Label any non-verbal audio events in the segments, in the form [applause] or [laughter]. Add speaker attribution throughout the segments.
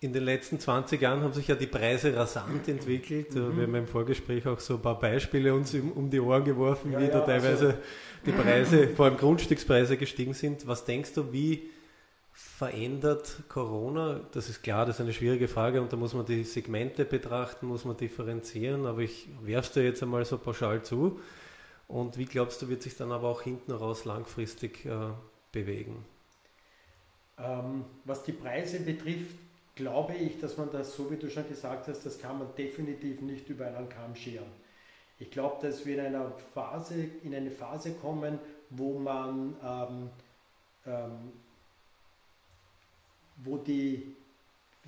Speaker 1: In den letzten 20 Jahren haben sich ja die Preise rasant entwickelt. Mhm. Wir haben im Vorgespräch auch so ein paar Beispiele uns um die Ohren geworfen, ja, wie ja, da teilweise also. die Preise, vor allem Grundstückspreise gestiegen sind. Was denkst du, wie verändert Corona? Das ist klar, das ist eine schwierige Frage und da muss man die Segmente betrachten, muss man differenzieren, aber ich werf's dir jetzt einmal so pauschal zu. Und wie glaubst du, wird sich dann aber auch hinten raus langfristig äh, bewegen?
Speaker 2: Ähm, was die Preise betrifft, glaube ich, dass man das, so wie du schon gesagt hast, das kann man definitiv nicht über einen Kamm scheren. Ich glaube, dass wir in einer Phase, in eine Phase kommen, wo man, ähm, ähm, wo die,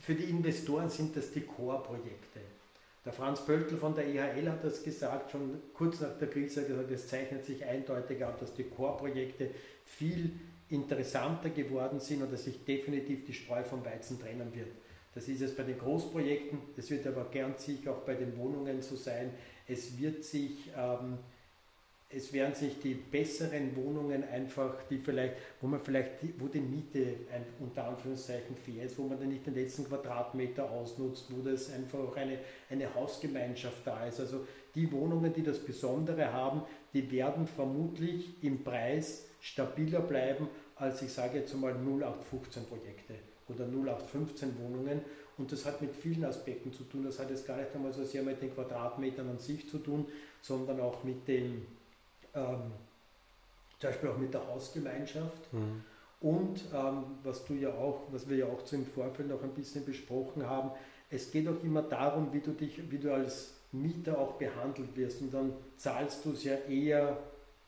Speaker 2: für die Investoren sind das die Core-Projekte. Der Franz Pöltl von der EHL hat das gesagt, schon kurz nach der Krise gesagt, es zeichnet sich eindeutig ab, dass die Core-Projekte viel interessanter geworden sind und dass sich definitiv die Spreu vom Weizen trennen wird. Das ist es bei den Großprojekten, es wird aber gern sicher auch bei den Wohnungen so sein. Es wird sich, ähm, es werden sich die besseren Wohnungen einfach, die vielleicht, wo man vielleicht, wo die Miete ein, unter Anführungszeichen fair ist, wo man dann nicht den letzten Quadratmeter ausnutzt, wo das einfach auch eine, eine Hausgemeinschaft da ist. Also die Wohnungen, die das Besondere haben, die werden vermutlich im Preis stabiler bleiben als ich sage jetzt mal 0815 Projekte oder 0815 Wohnungen. Und das hat mit vielen Aspekten zu tun. Das hat jetzt gar nicht einmal so sehr mit den Quadratmetern an sich zu tun, sondern auch mit dem, ähm, zum Beispiel auch mit der Hausgemeinschaft. Mhm. Und ähm, was du ja auch, was wir ja auch zum Vorfeld noch ein bisschen besprochen haben, es geht auch immer darum, wie du dich, wie du als Mieter auch behandelt wirst. Und dann zahlst du es ja eher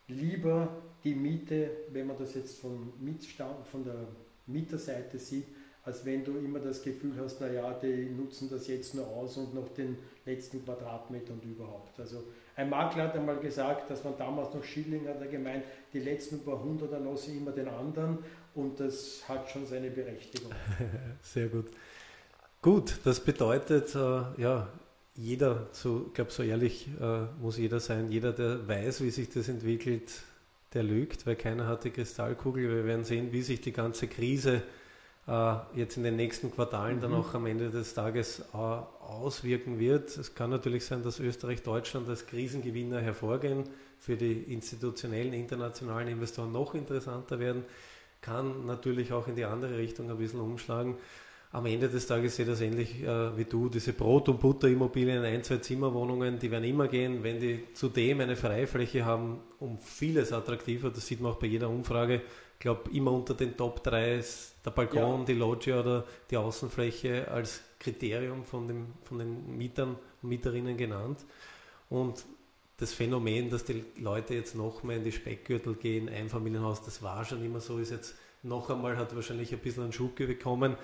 Speaker 2: lieber die Miete, wenn man das jetzt vom Mietstand, von der Mieterseite sieht, als wenn du immer das Gefühl hast, naja, die nutzen das jetzt nur aus und noch den letzten Quadratmeter und überhaupt. Also ein Makler hat einmal gesagt, dass man damals noch Schilling hat er gemeint, die letzten paar hundert erlassen immer den anderen und das hat schon seine Berechtigung. [laughs]
Speaker 1: Sehr gut. Gut, das bedeutet, äh, ja, jeder, ich glaube, so ehrlich äh, muss jeder sein, jeder, der weiß, wie sich das entwickelt, der lügt, weil keiner hat die Kristallkugel. Wir werden sehen, wie sich die ganze Krise äh, jetzt in den nächsten Quartalen mhm. dann auch am Ende des Tages äh, auswirken wird. Es kann natürlich sein, dass Österreich, Deutschland als Krisengewinner hervorgehen, für die institutionellen, internationalen Investoren noch interessanter werden, kann natürlich auch in die andere Richtung ein bisschen umschlagen am Ende des Tages sehe ich das ähnlich äh, wie du. Diese Brot- und Butterimmobilien, ein, zwei Zimmerwohnungen, die werden immer gehen, wenn die zudem eine Freifläche haben, um vieles attraktiver. Das sieht man auch bei jeder Umfrage. Ich glaube, immer unter den Top 3 ist der Balkon, ja. die Loggia oder die Außenfläche als Kriterium von, dem, von den Mietern und Mieterinnen genannt. Und das Phänomen, dass die Leute jetzt noch mehr in die Speckgürtel gehen, Einfamilienhaus, das war schon immer so, ist jetzt noch einmal, hat wahrscheinlich ein bisschen einen Schub bekommen.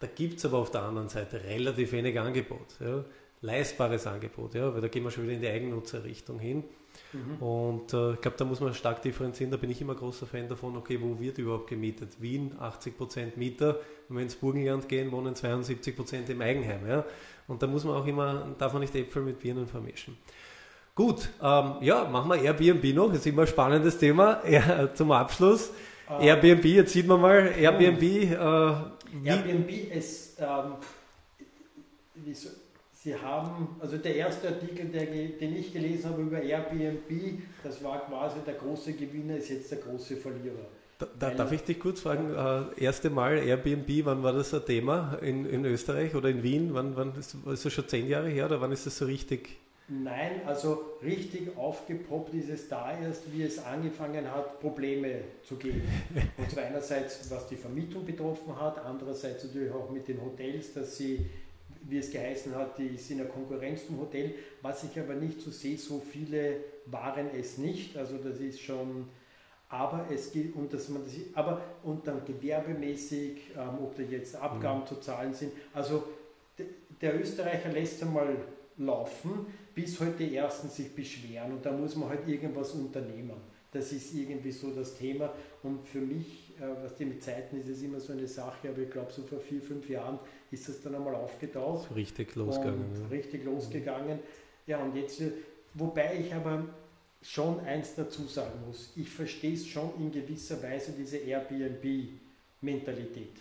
Speaker 1: Da gibt es aber auf der anderen Seite relativ wenig Angebot, ja, leistbares Angebot, ja, weil da gehen wir schon wieder in die Eigennutzerrichtung hin. Mhm. Und äh, ich glaube, da muss man stark differenzieren. Da bin ich immer großer Fan davon, okay, wo wird überhaupt gemietet? Wien 80% Mieter, wenn wir ins Burgenland gehen, wohnen 72% im Eigenheim. Ja? Und da muss man auch immer, darf man nicht Äpfel mit Birnen vermischen. Gut, ähm, ja, machen wir Airbnb noch, das ist immer ein spannendes Thema. [laughs] Ja, zum Abschluss. Uh, Airbnb, jetzt sieht man mal, Airbnb. Äh,
Speaker 2: Airbnb ist, ähm, Sie haben, also der erste Artikel, der, den ich gelesen habe über Airbnb, das war quasi der große Gewinner, ist jetzt der große Verlierer.
Speaker 1: Da, da, darf ich dich kurz fragen, äh, erste Mal Airbnb, wann war das ein Thema in, in Österreich oder in Wien? Wann, wann ist, ist das schon zehn Jahre her oder wann ist das so richtig
Speaker 2: Nein, also richtig aufgepoppt ist es da erst, wie es angefangen hat, Probleme zu geben. [laughs] Und zwar einerseits, was die Vermietung betroffen hat, andererseits natürlich auch mit den Hotels, dass sie, wie es geheißen hat, die sind in der Konkurrenz zum Hotel. Was ich aber nicht so sehe, so viele waren es nicht. Also das ist schon aber es geht, und dass man das, aber und dann gewerbemäßig, ähm, ob da jetzt Abgaben mhm. zu zahlen sind. Also der Österreicher lässt einmal laufen, bis heute halt die ersten sich beschweren und da muss man halt irgendwas unternehmen. Das ist irgendwie so das Thema. Und für mich, äh, was die mit Zeiten ist, ist immer so eine Sache, aber ich glaube, so vor vier, fünf Jahren ist das dann einmal aufgetaucht. So
Speaker 1: richtig losgegangen.
Speaker 2: Ja. Richtig losgegangen. Ja, und jetzt, wobei ich aber schon eins dazu sagen muss, ich verstehe es schon in gewisser Weise, diese Airbnb-Mentalität.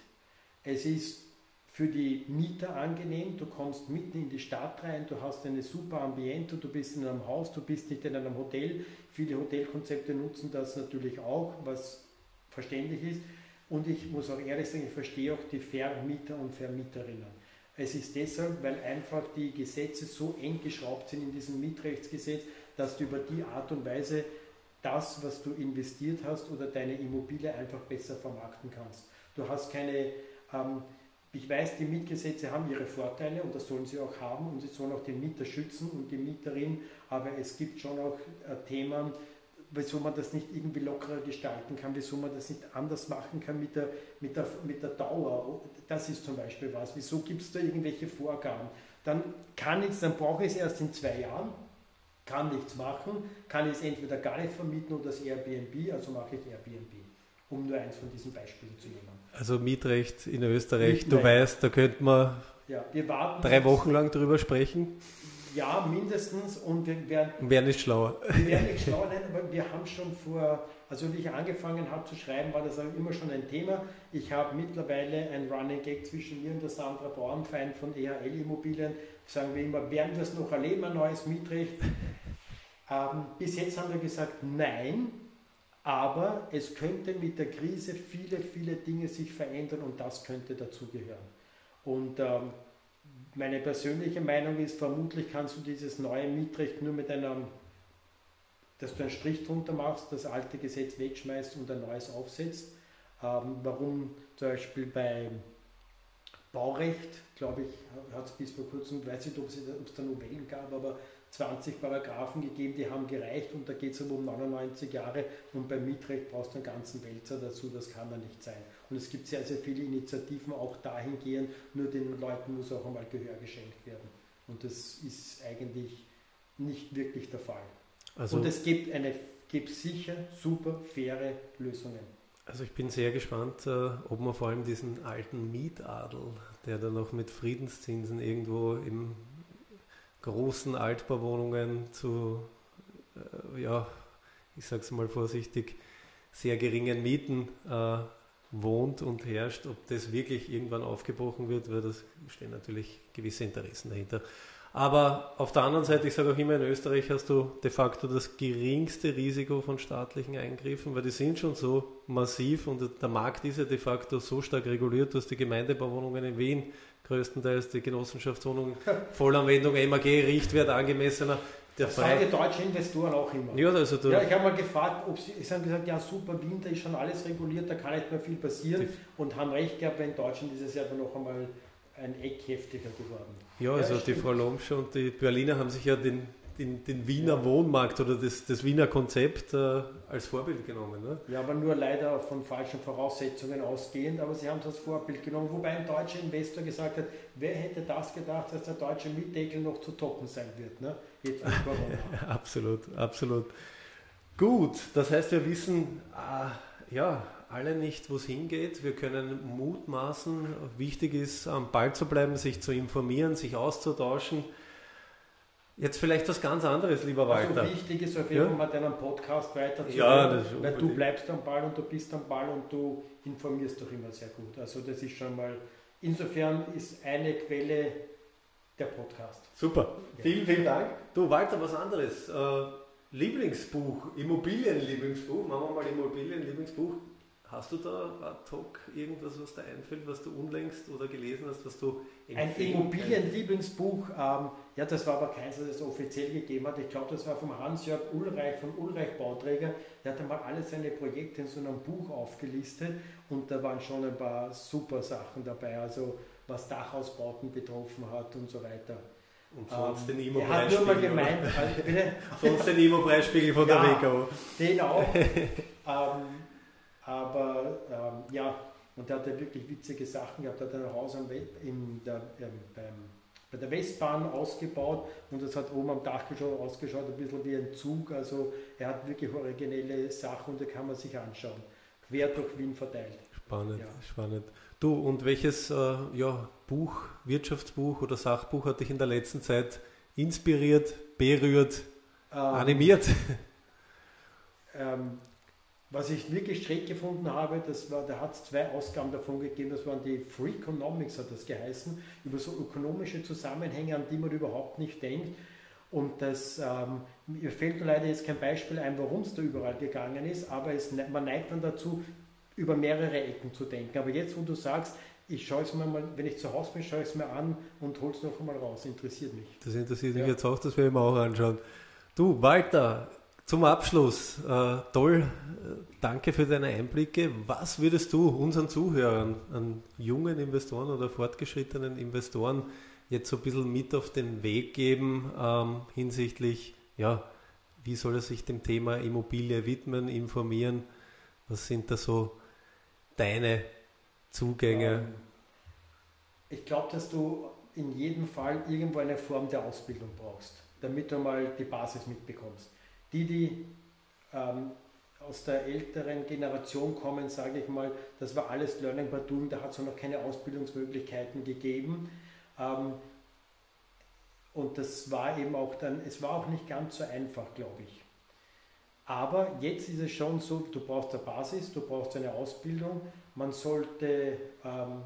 Speaker 2: Es ist für die Mieter angenehm, du kommst mitten in die Stadt rein, du hast eine super Ambiente, du bist in einem Haus, du bist nicht in einem Hotel. Viele Hotelkonzepte nutzen das natürlich auch, was verständlich ist. Und ich muss auch ehrlich sagen, ich verstehe auch die Vermieter und Vermieterinnen. Es ist deshalb, weil einfach die Gesetze so eng geschraubt sind in diesem Mietrechtsgesetz, dass du über die Art und Weise das, was du investiert hast oder deine Immobilie einfach besser vermarkten kannst. Du hast keine ähm, ich weiß, die Mietgesetze haben ihre Vorteile und das sollen sie auch haben und sie sollen auch den Mieter schützen und die Mieterin, aber es gibt schon auch äh, Themen, wieso man das nicht irgendwie lockerer gestalten kann, wieso man das nicht anders machen kann mit der, mit der, mit der Dauer. Das ist zum Beispiel was. Wieso gibt es da irgendwelche Vorgaben? Dann kann ich dann brauche ich es erst in zwei Jahren, kann nichts machen, kann ich es entweder gar nicht vermieten oder das Airbnb, also mache ich Airbnb, um nur eins von diesen Beispielen zu nehmen.
Speaker 1: Also Mietrecht in Österreich, Mietrecht. du weißt, da könnte man ja, drei Wochen lang drüber sprechen.
Speaker 2: Ja, mindestens. Und wir werden.
Speaker 1: Wäre nicht schlauer.
Speaker 2: Wir werden nicht schlauer, nein, aber wir haben schon vor, also wie ich angefangen habe zu schreiben, war das auch immer schon ein Thema. Ich habe mittlerweile ein Running Gag zwischen mir und der Sandra Bauernfeind von EHL Immobilien. Sagen wir immer, werden wir es noch erleben, ein neues Mietrecht? Ähm, bis jetzt haben wir gesagt, nein, aber es könnte mit der Krise viele, viele Dinge sich verändern und das könnte dazugehören. Und ähm, meine persönliche Meinung ist, vermutlich kannst du dieses neue Mietrecht nur mit einem, dass du einen Strich drunter machst, das alte Gesetz wegschmeißt und ein neues aufsetzt. Ähm, warum zum Beispiel bei Baurecht, glaube ich, hat es bis vor kurzem, weiß nicht, ob es da Novellen gab, aber 20 Paragraphen gegeben, die haben gereicht und da geht es aber um 99 Jahre und beim Mietrecht brauchst du einen ganzen Wälzer dazu, das kann dann nicht sein. Und es gibt sehr, sehr viele Initiativen auch dahingehend, nur den Leuten muss auch einmal Gehör geschenkt werden. Und das ist eigentlich nicht wirklich der Fall. Also und es gibt, eine, gibt sicher super faire Lösungen.
Speaker 1: Also ich bin sehr gespannt, äh, ob man vor allem diesen alten Mietadel, der da noch mit Friedenszinsen irgendwo im großen Altbauwohnungen zu, äh, ja, ich sage es mal vorsichtig, sehr geringen Mieten äh, wohnt und herrscht, ob das wirklich irgendwann aufgebrochen wird, weil das stehen natürlich gewisse Interessen dahinter. Aber auf der anderen Seite, ich sage auch immer, in Österreich hast du de facto das geringste Risiko von staatlichen Eingriffen, weil die sind schon so massiv und der Markt ist ja de facto so stark reguliert, dass die Gemeindebauwohnungen in Wien größtenteils die Genossenschaftswohnungen [laughs] Vollanwendung, MAG, Richtwert angemessener.
Speaker 2: Der das sagen die deutschen Investoren auch immer.
Speaker 1: Ja, also
Speaker 2: ja ich habe mal gefragt, ob sie, sie haben gesagt, ja super, Winter ist schon alles reguliert, da kann nicht mehr viel passieren die und haben recht gehabt, weil in Deutschland ist es ja dann noch einmal ein Eck heftiger geworden.
Speaker 1: Ja, also ja, die Frau Lomsch und die Berliner haben sich ja den den, den Wiener ja. Wohnmarkt oder das, das Wiener Konzept äh, als Vorbild genommen. Ne?
Speaker 2: Ja, aber nur leider von falschen Voraussetzungen ausgehend, aber sie haben es als Vorbild genommen, wobei ein deutscher Investor gesagt hat, wer hätte das gedacht, dass der deutsche Mietdeckel noch zu toppen sein wird, ne?
Speaker 1: jetzt [laughs] absolut, absolut. Gut, das heißt, wir wissen äh, ja alle nicht, wo es hingeht. Wir können mutmaßen. Wichtig ist, am Ball zu bleiben, sich zu informieren, sich auszutauschen. Jetzt vielleicht was ganz anderes, lieber also Walter.
Speaker 2: Also wichtig ist auf jeden Fall ja? mal deinen Podcast weiterzugeben, ja, weil du bleibst am Ball und du bist am Ball und du informierst doch immer sehr gut. Also das ist schon mal, insofern ist eine Quelle der Podcast.
Speaker 1: Super, ja. vielen, vielen Dank. Du Walter, was anderes. Äh, Lieblingsbuch, Immobilienlieblingsbuch, machen wir mal Immobilienlieblingsbuch. Hast du da ad hoc irgendwas, was dir einfällt, was du unlängst oder gelesen hast, was du
Speaker 2: Ein Immobilienlieblingsbuch, ähm, ja, das war aber keins, das es offiziell gegeben hat. Ich glaube, das war vom Hans-Jörg Ulreich, von Ulreich Bauträger. Der hat einmal alle seine Projekte in so einem Buch aufgelistet und da waren schon ein paar super Sachen dabei, also was Dachausbauten betroffen hat und so weiter.
Speaker 1: Und sonst ähm, den
Speaker 2: Immo-Preisspiegel. Er hat nur mal gemeint, also [laughs]
Speaker 1: sonst den Immo-Preisspiegel von ja, der WKO.
Speaker 2: Den auch. [laughs] Ähm, aber ähm, ja, und er hat ja wirklich witzige Sachen gehabt. Er hat ein Haus in der, ähm, beim, bei der Westbahn ausgebaut und das hat oben am Dach ausgeschaut, ein bisschen wie ein Zug. Also er hat wirklich originelle Sachen und da kann man sich anschauen. Quer durch Wien verteilt.
Speaker 1: Spannend, ja. spannend. Du, und welches äh, ja, Buch, Wirtschaftsbuch oder Sachbuch hat dich in der letzten Zeit inspiriert, berührt, ähm, animiert? [laughs]
Speaker 2: Ähm, was ich wirklich schräg gefunden habe, das war, da hat es zwei Ausgaben davon gegeben, das waren die Free Economics, hat das geheißen, über so ökonomische Zusammenhänge, an die man überhaupt nicht denkt. Und das, ähm, mir fällt leider jetzt kein Beispiel ein, warum es da überall gegangen ist, aber es, man neigt dann dazu, über mehrere Ecken zu denken. Aber jetzt, wo du sagst, ich schaue es mir mal, wenn ich zu Hause bin, schaue ich es mir an und hole es noch einmal raus. Interessiert mich.
Speaker 1: Das interessiert mich ja. jetzt auch, das werde ich mir auch anschauen. Du, Walter, zum Abschluss, äh, toll, danke für deine Einblicke. Was würdest du unseren Zuhörern, an jungen Investoren oder fortgeschrittenen Investoren jetzt so ein bisschen mit auf den Weg geben ähm, hinsichtlich, ja, wie soll er sich dem Thema Immobilie widmen, informieren? Was sind da so deine Zugänge? Ähm,
Speaker 2: ich glaube, dass du in jedem Fall irgendwo eine Form der Ausbildung brauchst, damit du mal die Basis mitbekommst. Die, die ähm, aus der älteren Generation kommen, sage ich mal, das war alles Learning by Doing, da hat es noch keine Ausbildungsmöglichkeiten gegeben. Ähm, und das war eben auch dann, es war auch nicht ganz so einfach, glaube ich. Aber jetzt ist es schon so, du brauchst eine Basis, du brauchst eine Ausbildung, man sollte ähm,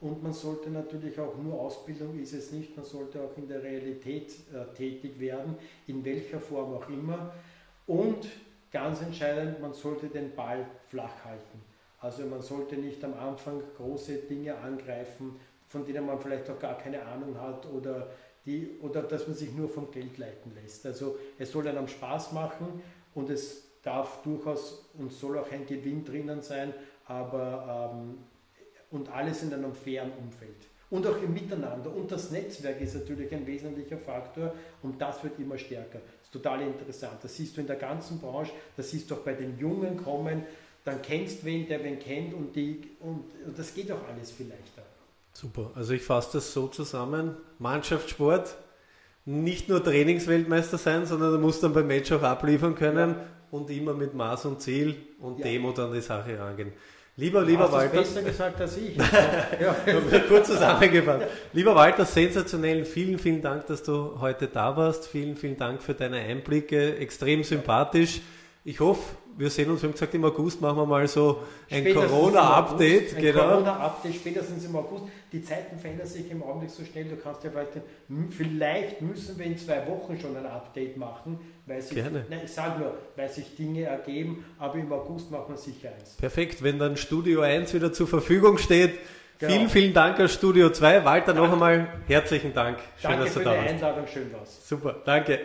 Speaker 2: und man sollte natürlich auch nur Ausbildung ist es nicht, man sollte auch in der Realität äh, tätig werden, in welcher Form auch immer. Und ganz entscheidend, man sollte den Ball flach halten. Also man sollte nicht am Anfang große Dinge angreifen, von denen man vielleicht auch gar keine Ahnung hat oder, die, oder dass man sich nur vom Geld leiten lässt. Also es soll einem Spaß machen und es darf durchaus und soll auch ein Gewinn drinnen sein, aber ähm, und alles in einem fairen Umfeld. Und auch im Miteinander. Und das Netzwerk ist natürlich ein wesentlicher Faktor und das wird immer stärker. Das ist total interessant. Das siehst du in der ganzen Branche, das siehst du auch bei den Jungen kommen. Dann kennst wen, der wen kennt und, die, und, und das geht auch alles viel leichter.
Speaker 1: Super. Also ich fasse das so zusammen. Mannschaftssport, nicht nur Trainingsweltmeister sein, sondern du musst dann beim Match auch abliefern können ja. und immer mit Maß und Ziel und ja. Demo dann die Sache rangehen. Lieber, lieber
Speaker 2: Hast Walter. besser gesagt als ich. [laughs]
Speaker 1: ja. Kurz zusammengefasst. Lieber Walter, sensationell. Vielen, vielen Dank, dass du heute da warst. Vielen, vielen Dank für deine Einblicke. Extrem sympathisch. Ich hoffe, wir sehen uns, wir haben gesagt, im August machen wir mal so ein Corona-Update.
Speaker 2: Ein genau. Corona-Update spätestens im August. Die Zeiten verändern sich im Augenblick so schnell, du kannst ja vielleicht, vielleicht müssen wir in zwei Wochen schon ein Update machen, weil sich, Gerne. Nein, ich sage nur, weil sich Dinge ergeben, aber im August machen wir sicher eins.
Speaker 1: Perfekt, wenn dann Studio 1 wieder zur Verfügung steht. Genau. Vielen, vielen Dank an Studio 2. Walter, danke. noch einmal herzlichen Dank.
Speaker 2: Schön, danke dass du da warst. Danke für die Einladung, schön war's.
Speaker 1: Super, danke.